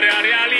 hará realidad.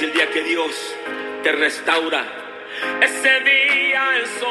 Es el día que Dios te restaura. Ese día es hoy.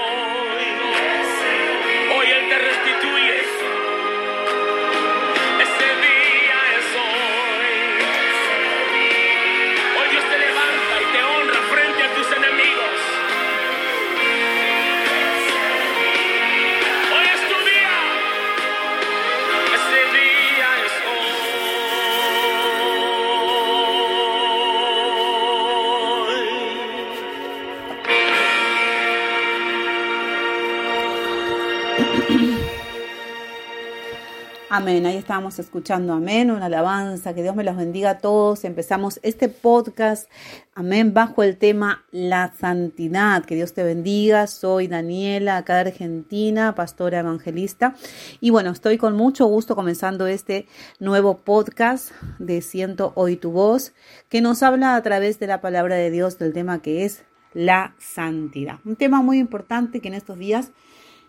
Amén, ahí estábamos escuchando, amén, una alabanza, que Dios me los bendiga a todos. Empezamos este podcast, amén, bajo el tema la santidad, que Dios te bendiga. Soy Daniela, acá de Argentina, pastora evangelista. Y bueno, estoy con mucho gusto comenzando este nuevo podcast de Siento Hoy Tu Voz, que nos habla a través de la palabra de Dios del tema que es la santidad. Un tema muy importante que en estos días,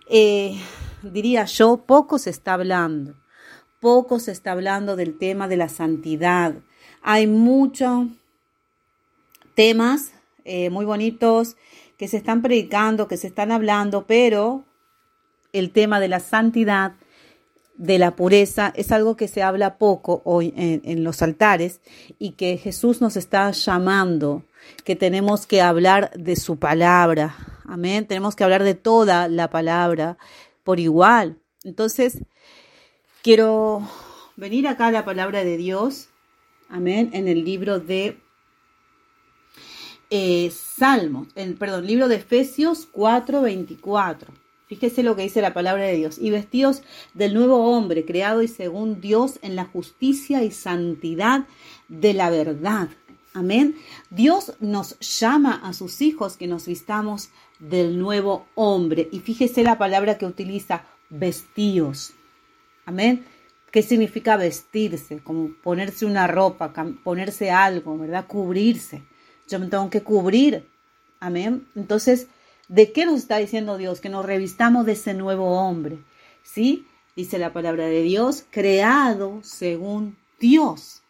eh, diría yo, poco se está hablando poco se está hablando del tema de la santidad. Hay muchos temas eh, muy bonitos que se están predicando, que se están hablando, pero el tema de la santidad, de la pureza, es algo que se habla poco hoy en, en los altares y que Jesús nos está llamando, que tenemos que hablar de su palabra. Amén. Tenemos que hablar de toda la palabra por igual. Entonces, Quiero venir acá a la palabra de Dios, amén, en el libro de eh, Salmos, en, perdón, libro de Efesios 4:24. Fíjese lo que dice la palabra de Dios. Y vestidos del nuevo hombre, creado y según Dios en la justicia y santidad de la verdad. Amén. Dios nos llama a sus hijos que nos vistamos del nuevo hombre. Y fíjese la palabra que utiliza, vestidos. Amén. ¿Qué significa vestirse? Como ponerse una ropa, ponerse algo, ¿verdad? Cubrirse. Yo me tengo que cubrir. Amén. Entonces, ¿de qué nos está diciendo Dios? Que nos revistamos de ese nuevo hombre. ¿Sí? Dice la palabra de Dios, creado según Dios.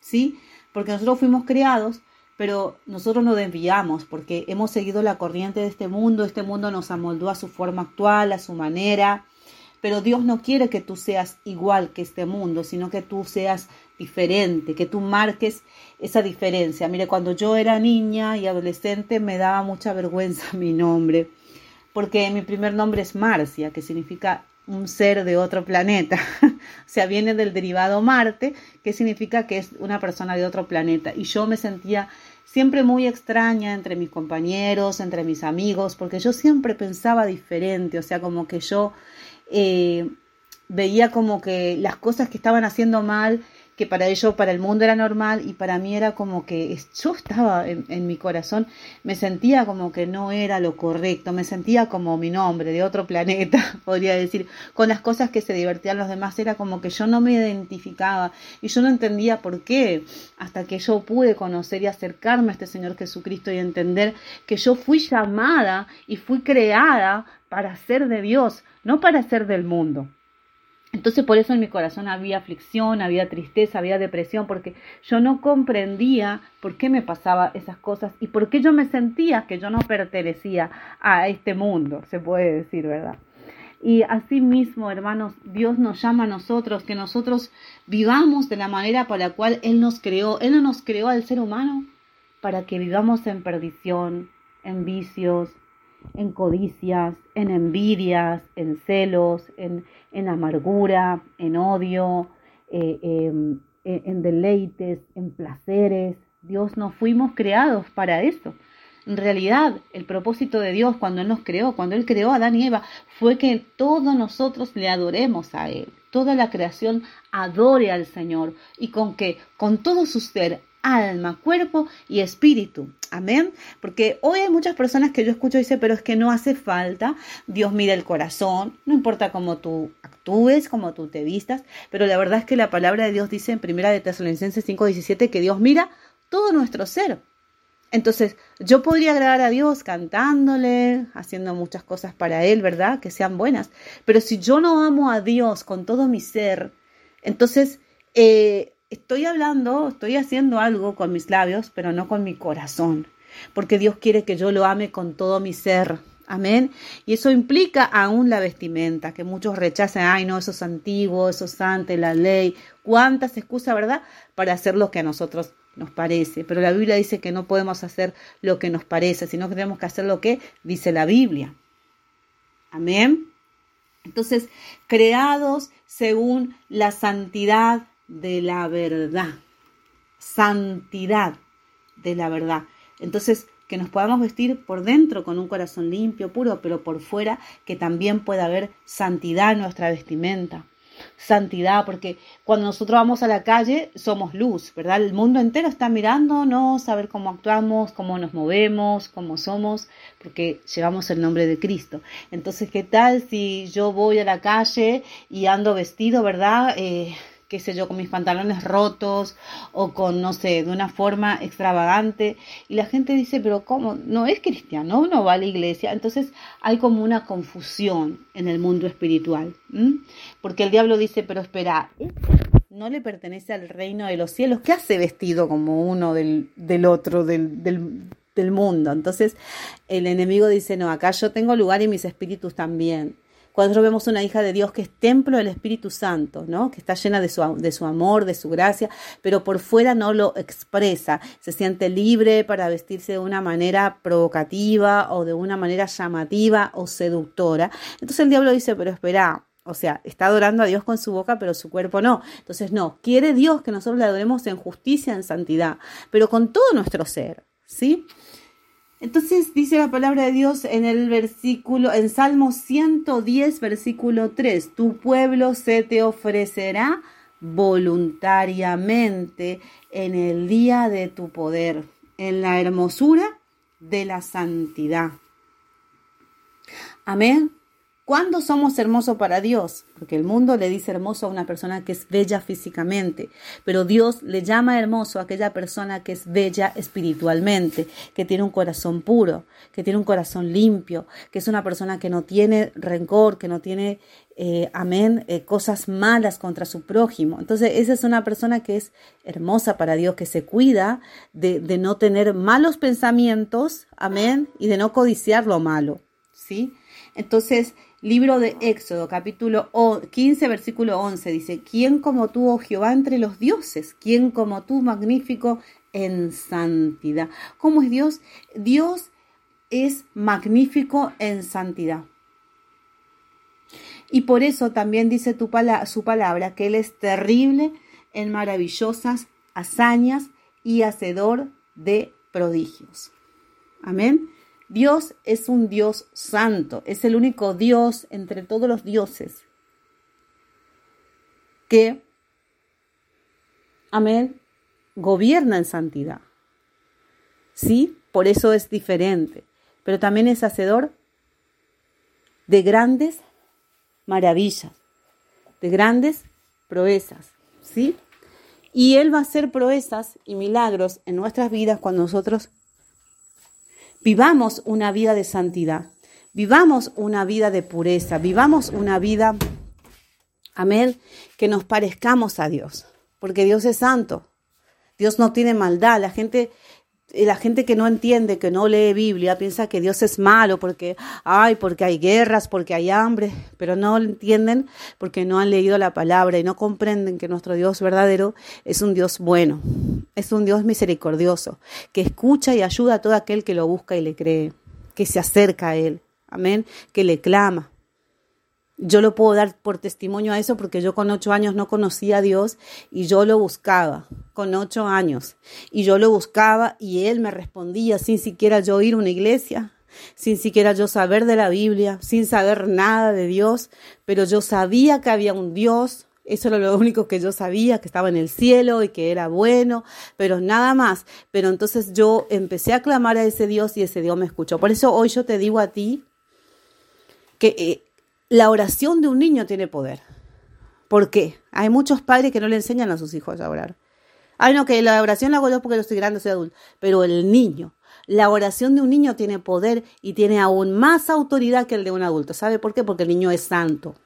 ¿Sí? Porque nosotros fuimos creados, pero nosotros nos desviamos porque hemos seguido la corriente de este mundo. Este mundo nos amoldó a su forma actual, a su manera pero Dios no quiere que tú seas igual que este mundo, sino que tú seas diferente, que tú marques esa diferencia. Mire, cuando yo era niña y adolescente me daba mucha vergüenza mi nombre, porque mi primer nombre es Marcia, que significa un ser de otro planeta. o sea, viene del derivado Marte, que significa que es una persona de otro planeta. Y yo me sentía siempre muy extraña entre mis compañeros, entre mis amigos, porque yo siempre pensaba diferente, o sea, como que yo eh, veía como que las cosas que estaban haciendo mal que para ellos, para el mundo era normal y para mí era como que yo estaba en, en, mi corazón, me sentía como que no era lo correcto, me sentía como mi nombre de otro planeta, podría decir, con las cosas que se divertían los demás, era como que yo no me identificaba y yo no entendía por qué, hasta que yo pude conocer y acercarme a este Señor Jesucristo y entender que yo fui llamada y fui creada para ser de Dios, no para ser del mundo. Entonces por eso en mi corazón había aflicción, había tristeza, había depresión, porque yo no comprendía por qué me pasaba esas cosas y por qué yo me sentía que yo no pertenecía a este mundo, se puede decir, ¿verdad? Y así mismo, hermanos, Dios nos llama a nosotros, que nosotros vivamos de la manera por la cual Él nos creó. Él no nos creó al ser humano para que vivamos en perdición, en vicios, en codicias, en envidias, en celos, en, en amargura, en odio, eh, em, en deleites, en placeres. Dios no fuimos creados para eso. En realidad, el propósito de Dios cuando Él nos creó, cuando Él creó a Adán y Eva, fue que todos nosotros le adoremos a Él. Toda la creación adore al Señor y con que con todo su ser alma, cuerpo y espíritu. Amén. Porque hoy hay muchas personas que yo escucho y dicen, pero es que no hace falta. Dios mira el corazón, no importa cómo tú actúes, cómo tú te vistas, pero la verdad es que la palabra de Dios dice en primera de Tesalonicenses 5:17 que Dios mira todo nuestro ser. Entonces, yo podría agradar a Dios cantándole, haciendo muchas cosas para Él, ¿verdad? Que sean buenas. Pero si yo no amo a Dios con todo mi ser, entonces eh, estoy hablando, estoy haciendo algo con mis labios, pero no con mi corazón, porque Dios quiere que yo lo ame con todo mi ser. Amén. Y eso implica aún la vestimenta, que muchos rechazan, ay no, eso es antiguo, eso es ante la ley. ¿Cuántas excusas, verdad? Para hacer lo que a nosotros nos parece. Pero la Biblia dice que no podemos hacer lo que nos parece, sino que tenemos que hacer lo que dice la Biblia. Amén. Entonces, creados según la santidad de la verdad. Santidad de la verdad. Entonces, que nos podamos vestir por dentro con un corazón limpio, puro, pero por fuera que también pueda haber santidad en nuestra vestimenta. Santidad, porque cuando nosotros vamos a la calle somos luz, ¿verdad? El mundo entero está mirándonos, a ver cómo actuamos, cómo nos movemos, cómo somos, porque llevamos el nombre de Cristo. Entonces, ¿qué tal si yo voy a la calle y ando vestido, ¿verdad? Eh, qué sé yo, con mis pantalones rotos o con, no sé, de una forma extravagante. Y la gente dice, pero ¿cómo? No es cristiano, uno va a la iglesia. Entonces hay como una confusión en el mundo espiritual. Porque el diablo dice, pero espera, no le pertenece al reino de los cielos. ¿Qué hace vestido como uno del, del otro, del, del, del mundo? Entonces el enemigo dice, no, acá yo tengo lugar y mis espíritus también. Cuando vemos una hija de Dios que es templo del Espíritu Santo, ¿no? Que está llena de su, de su amor, de su gracia, pero por fuera no lo expresa. Se siente libre para vestirse de una manera provocativa o de una manera llamativa o seductora. Entonces el diablo dice, pero espera, o sea, está adorando a Dios con su boca, pero su cuerpo no. Entonces, no, quiere Dios que nosotros le adoremos en justicia, en santidad, pero con todo nuestro ser, ¿sí? Entonces dice la palabra de Dios en el versículo, en Salmo 110, versículo 3, tu pueblo se te ofrecerá voluntariamente en el día de tu poder, en la hermosura de la santidad. Amén. ¿Cuándo somos hermosos para Dios? Porque el mundo le dice hermoso a una persona que es bella físicamente, pero Dios le llama hermoso a aquella persona que es bella espiritualmente, que tiene un corazón puro, que tiene un corazón limpio, que es una persona que no tiene rencor, que no tiene, eh, amén, eh, cosas malas contra su prójimo. Entonces, esa es una persona que es hermosa para Dios, que se cuida de, de no tener malos pensamientos, amén, y de no codiciar lo malo, ¿sí? Entonces, Libro de Éxodo, capítulo 15, versículo 11, dice, ¿quién como tú, oh Jehová, entre los dioses? ¿Quién como tú, magnífico en santidad? ¿Cómo es Dios? Dios es magnífico en santidad. Y por eso también dice tu su palabra que Él es terrible en maravillosas hazañas y hacedor de prodigios. Amén. Dios es un Dios santo, es el único Dios entre todos los dioses que amén, gobierna en santidad. ¿Sí? Por eso es diferente. Pero también es hacedor de grandes maravillas, de grandes proezas. ¿Sí? Y Él va a hacer proezas y milagros en nuestras vidas cuando nosotros vivamos una vida de santidad, vivamos una vida de pureza, vivamos una vida, amén, que nos parezcamos a Dios, porque Dios es santo, Dios no tiene maldad, la gente la gente que no entiende, que no lee Biblia, piensa que Dios es malo porque, ay, porque hay guerras, porque hay hambre, pero no lo entienden porque no han leído la palabra y no comprenden que nuestro Dios verdadero es un Dios bueno, es un Dios misericordioso, que escucha y ayuda a todo aquel que lo busca y le cree, que se acerca a Él, amén, que le clama. Yo lo puedo dar por testimonio a eso porque yo con ocho años no conocía a Dios y yo lo buscaba, con ocho años. Y yo lo buscaba y Él me respondía sin siquiera yo ir a una iglesia, sin siquiera yo saber de la Biblia, sin saber nada de Dios, pero yo sabía que había un Dios, eso era lo único que yo sabía, que estaba en el cielo y que era bueno, pero nada más. Pero entonces yo empecé a clamar a ese Dios y ese Dios me escuchó. Por eso hoy yo te digo a ti que eh, la oración de un niño tiene poder. ¿Por qué? Hay muchos padres que no le enseñan a sus hijos a orar. Ay, no, que la oración la hago yo porque yo estoy grande, soy adulto. Pero el niño, la oración de un niño tiene poder y tiene aún más autoridad que el de un adulto. ¿Sabe por qué? Porque el niño es santo.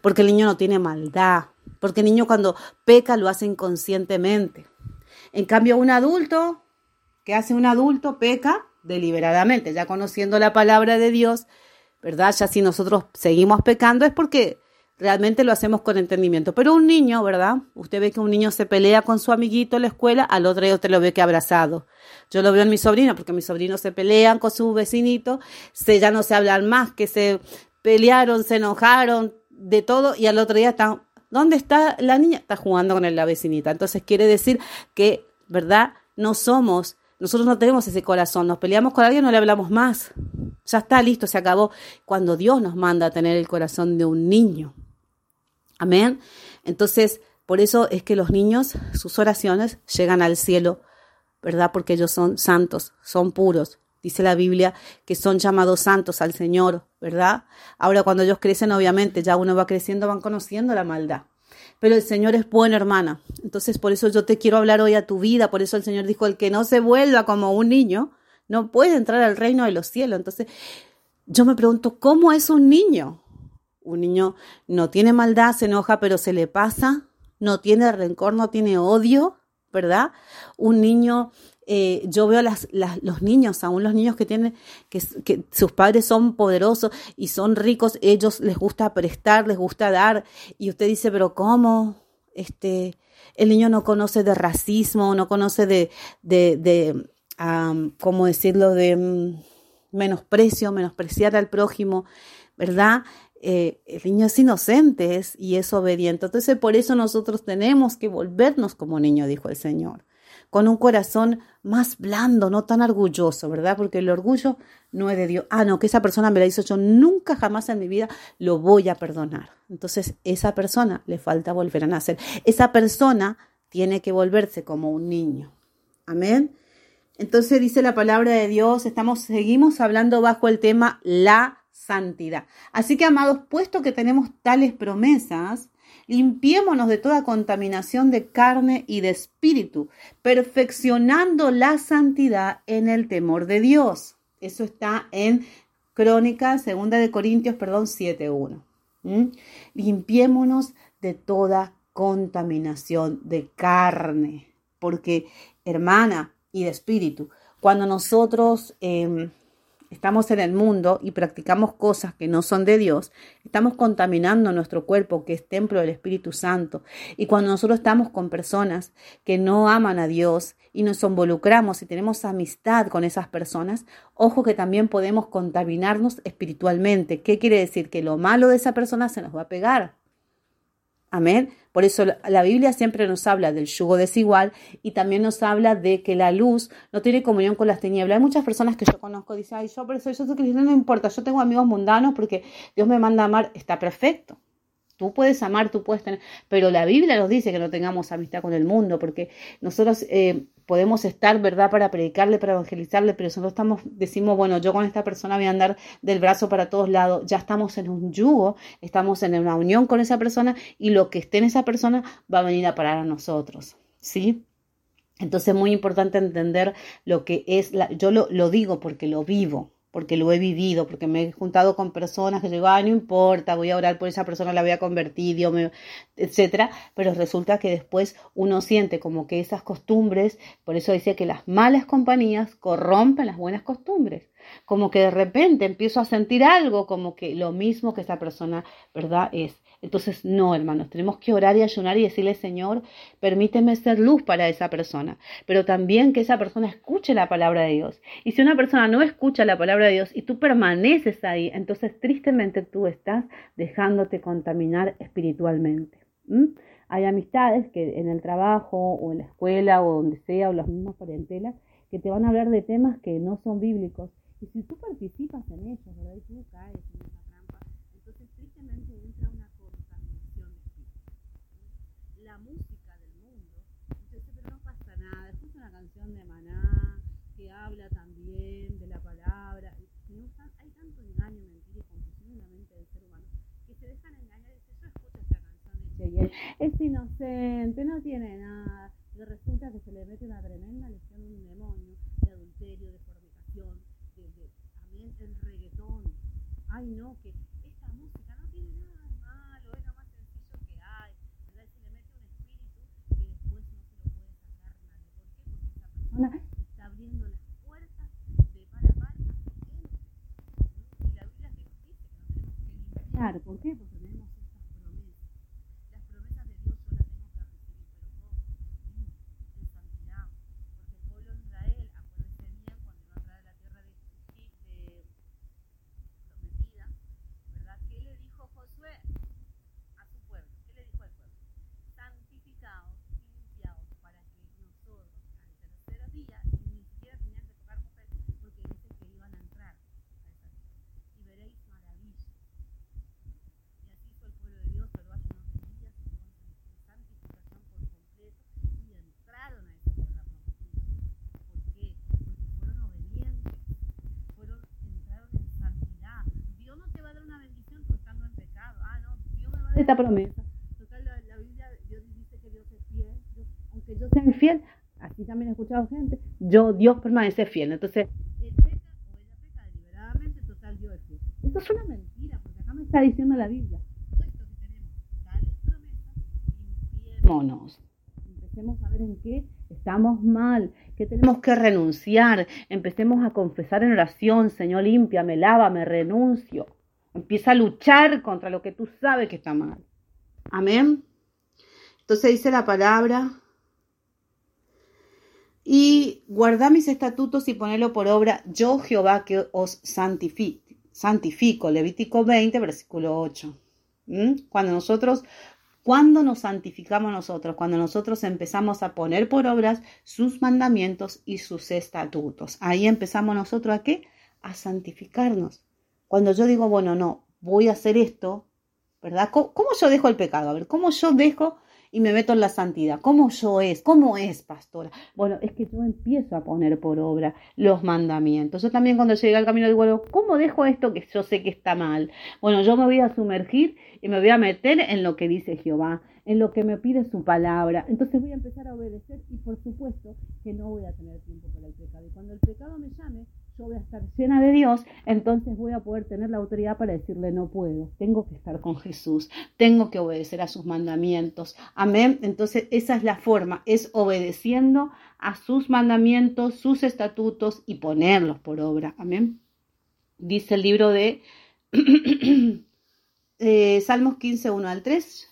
Porque el niño no tiene maldad. Porque el niño cuando peca lo hace inconscientemente. En cambio, un adulto, ¿qué hace un adulto? Peca deliberadamente, ya conociendo la palabra de Dios, ¿verdad? Ya si nosotros seguimos pecando es porque realmente lo hacemos con entendimiento. Pero un niño, ¿verdad? Usted ve que un niño se pelea con su amiguito en la escuela, al otro día usted lo ve que abrazado. Yo lo veo en mi sobrino, porque mis sobrinos se pelean con su vecinito, se, ya no se hablan más, que se pelearon, se enojaron, de todo, y al otro día están, ¿dónde está la niña? Está jugando con la vecinita. Entonces quiere decir que, ¿verdad? No somos nosotros no tenemos ese corazón, nos peleamos con alguien, no le hablamos más. Ya está, listo, se acabó. Cuando Dios nos manda a tener el corazón de un niño. Amén. Entonces, por eso es que los niños, sus oraciones llegan al cielo, ¿verdad? Porque ellos son santos, son puros. Dice la Biblia que son llamados santos al Señor, ¿verdad? Ahora cuando ellos crecen, obviamente, ya uno va creciendo, van conociendo la maldad. Pero el Señor es bueno, hermana. Entonces, por eso yo te quiero hablar hoy a tu vida. Por eso el Señor dijo, el que no se vuelva como un niño, no puede entrar al reino de los cielos. Entonces, yo me pregunto, ¿cómo es un niño? Un niño no tiene maldad, se enoja, pero se le pasa, no tiene rencor, no tiene odio, ¿verdad? Un niño eh, yo veo las, los niños, aún los niños que tienen, que, que, sus padres son poderosos y son ricos, ellos les gusta prestar, les gusta dar, y usted dice, pero ¿cómo? Este, el niño no conoce de racismo, no conoce de, de, ¿cómo decirlo?, de mm, menosprecio, menospreciar al prójimo, ¿verdad? Eh, el niño es inocente y es obediente. Entonces, por eso nosotros tenemos que volvernos como niño, dijo el Señor con un corazón más blando, no tan orgulloso, ¿verdad? Porque el orgullo no es de Dios. Ah, no, que esa persona me la hizo yo nunca jamás en mi vida lo voy a perdonar. Entonces, esa persona le falta volver a nacer. Esa persona tiene que volverse como un niño. Amén. Entonces dice la palabra de Dios, estamos seguimos hablando bajo el tema la santidad. Así que amados, puesto que tenemos tales promesas, Limpiémonos de toda contaminación de carne y de espíritu, perfeccionando la santidad en el temor de Dios. Eso está en Crónica, segunda de Corintios, perdón, 7.1. ¿Mm? Limpiémonos de toda contaminación de carne, porque hermana y de espíritu, cuando nosotros em, estamos en el mundo y practicamos cosas que no son de Dios, estamos contaminando nuestro cuerpo, que es templo del Espíritu Santo. Y cuando nosotros estamos con personas que no aman a Dios y nos involucramos y tenemos amistad con esas personas, ojo que también podemos contaminarnos espiritualmente. ¿Qué quiere decir? Que lo malo de esa persona se nos va a pegar. Amén. Por eso la Biblia siempre nos habla del yugo desigual y también nos habla de que la luz no tiene comunión con las tinieblas. Hay muchas personas que yo conozco dicen, ay, yo por eso yo soy cristiano, no importa, yo tengo amigos mundanos porque Dios me manda a amar, está perfecto. Tú puedes amar, tú puedes tener, pero la Biblia nos dice que no tengamos amistad con el mundo, porque nosotros eh, podemos estar, ¿verdad?, para predicarle, para evangelizarle, pero nosotros estamos, decimos, bueno, yo con esta persona voy a andar del brazo para todos lados, ya estamos en un yugo, estamos en una unión con esa persona y lo que esté en esa persona va a venir a parar a nosotros, ¿sí? Entonces es muy importante entender lo que es, la, yo lo, lo digo porque lo vivo, porque lo he vivido, porque me he juntado con personas que digo, ah, no importa, voy a orar por esa persona, la voy a convertir, Dios me, etcétera, pero resulta que después uno siente como que esas costumbres, por eso decía que las malas compañías corrompen las buenas costumbres, como que de repente empiezo a sentir algo como que lo mismo que esa persona, ¿verdad? Es. Entonces, no, hermanos, tenemos que orar y ayunar y decirle, Señor, permíteme ser luz para esa persona, pero también que esa persona escuche la palabra de Dios. Y si una persona no escucha la palabra de Dios y tú permaneces ahí, entonces tristemente tú estás dejándote contaminar espiritualmente. Hay amistades que en el trabajo o en la escuela o donde sea o las mismas parentelas que te van a hablar de temas que no son bíblicos. Y si tú participas en ellos, ¿verdad? Y tú caes en esa trampa, entonces tristemente entra una la música del mundo. Entonces, pero no pasa nada, escucha una canción de Maná que habla también de la palabra. hay tanto engaño, mentira y confusión en la mente del ser humano que se dejan engañar y dicen, yo escucho esta canción de Cheyenne, es inocente, no tiene nada. Y resulta que se le mete una tremenda lesión a un demonio de adulterio, de fornicación, de también el reggaetón. Ay, no, que está abriendo las puertas de par a par Y la Biblia dice que no tenemos que limpiar. ¿Por qué? Porque tenemos estas promesas. Las promesas de Dios yo las tengo que recibir, pero ¿cómo? En santidad. Porque el pueblo de Israel, acuérdense bien, cuando iba a entrar a la tierra de, de prometida, ¿verdad? ¿Qué le dijo Josué? a su pueblo. ¿Qué le dijo al pueblo? Santificados día y ni siquiera tenían que tocar mujer porque dice que iban a entrar a esa tierra. Y veréis maravillas. Y así hizo el pueblo de Dios, pero hace unos días en santificación por completo y entraron a esa tierra prometida. ¿Por qué? Porque fueron obedientes, fueron, entraron en santidad. Dios no te va a dar una bendición tú estando en pecado. Ah, no, Dios me va a dar esta promesa. Total, la, la Biblia, Dios dice que Dios es fiel. Dios, aunque yo sea infiel, Aquí también he escuchado gente, yo, Dios permanece fiel. Entonces, él peca o ella peca deliberadamente, total, Dios es fiel. Esto es una mentira, porque acá me está diciendo la Biblia. Puesto que tenemos tales promesas, limpiémonos. Empecemos a ver en qué estamos mal, que tenemos que renunciar. Empecemos a confesar en oración, Señor, límpiame, lávame, renuncio. Empieza a luchar contra lo que tú sabes que está mal. Amén. Entonces dice la palabra y guardad mis estatutos y ponelo por obra, yo Jehová que os santifico. santifico. Levítico 20, versículo 8. ¿Mm? Cuando nosotros, cuando nos santificamos nosotros, cuando nosotros empezamos a poner por obras sus mandamientos y sus estatutos. Ahí empezamos nosotros a qué? A santificarnos. Cuando yo digo, bueno, no, voy a hacer esto, ¿verdad? ¿Cómo, yo dejo el pecado? A ver, ¿cómo yo dejo y me meto en la santidad. ¿Cómo yo es? ¿Cómo es, pastora? Bueno, es que yo empiezo a poner por obra los mandamientos. Yo también cuando llegué al camino digo, ¿cómo dejo esto que yo sé que está mal? Bueno, yo me voy a sumergir y me voy a meter en lo que dice Jehová, en lo que me pide su palabra. Entonces voy a empezar a obedecer y por supuesto que no voy a tener tiempo para el pecado. Y cuando el pecado me llame, yo voy a estar llena de Dios, entonces voy a poder tener la autoridad para decirle no puedo, tengo que estar con Jesús, tengo que obedecer a sus mandamientos. Amén. Entonces esa es la forma, es obedeciendo a sus mandamientos, sus estatutos y ponerlos por obra. Amén. Dice el libro de eh, Salmos 15, 1 al 3.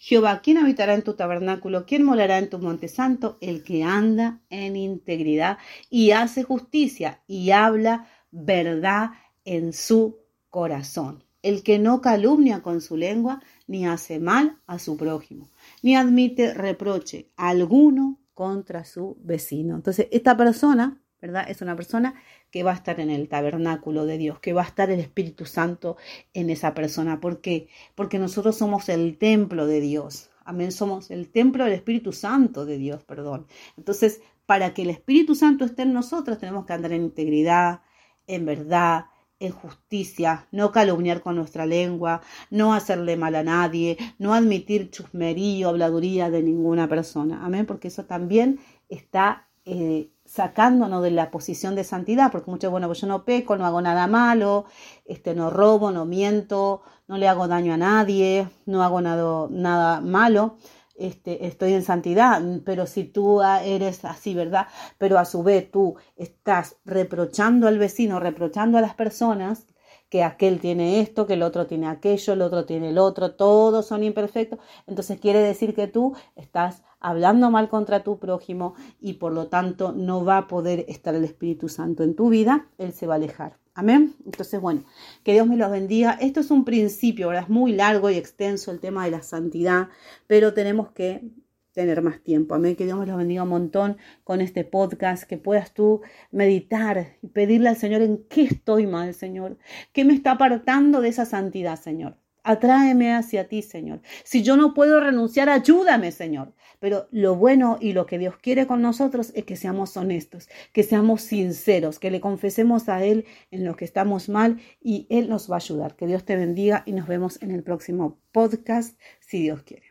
Jehová, ¿quién habitará en tu tabernáculo? ¿Quién molará en tu monte santo? El que anda en integridad y hace justicia y habla verdad en su corazón. El que no calumnia con su lengua, ni hace mal a su prójimo, ni admite reproche alguno contra su vecino. Entonces, esta persona ¿verdad? Es una persona que va a estar en el tabernáculo de Dios, que va a estar el Espíritu Santo en esa persona. ¿Por qué? Porque nosotros somos el templo de Dios. Amén, somos el templo del Espíritu Santo de Dios, perdón. Entonces, para que el Espíritu Santo esté en nosotros, tenemos que andar en integridad, en verdad, en justicia, no calumniar con nuestra lengua, no hacerle mal a nadie, no admitir chusmerío, habladuría de ninguna persona. Amén, porque eso también está eh, sacándonos de la posición de santidad, porque muchos, bueno, pues yo no peco, no hago nada malo, este, no robo, no miento, no le hago daño a nadie, no hago nada, nada malo, este, estoy en santidad, pero si tú eres así, ¿verdad? Pero a su vez tú estás reprochando al vecino, reprochando a las personas, que aquel tiene esto, que el otro tiene aquello, el otro tiene el otro, todos son imperfectos, entonces quiere decir que tú estás hablando mal contra tu prójimo y por lo tanto no va a poder estar el Espíritu Santo en tu vida, Él se va a alejar. Amén. Entonces, bueno, que Dios me los bendiga. Esto es un principio, ¿verdad? Es muy largo y extenso el tema de la santidad, pero tenemos que tener más tiempo. Amén. Que Dios me los bendiga un montón con este podcast, que puedas tú meditar y pedirle al Señor en qué estoy mal, Señor, qué me está apartando de esa santidad, Señor. Atráeme hacia ti, Señor. Si yo no puedo renunciar, ayúdame, Señor. Pero lo bueno y lo que Dios quiere con nosotros es que seamos honestos, que seamos sinceros, que le confesemos a Él en lo que estamos mal y Él nos va a ayudar. Que Dios te bendiga y nos vemos en el próximo podcast, si Dios quiere.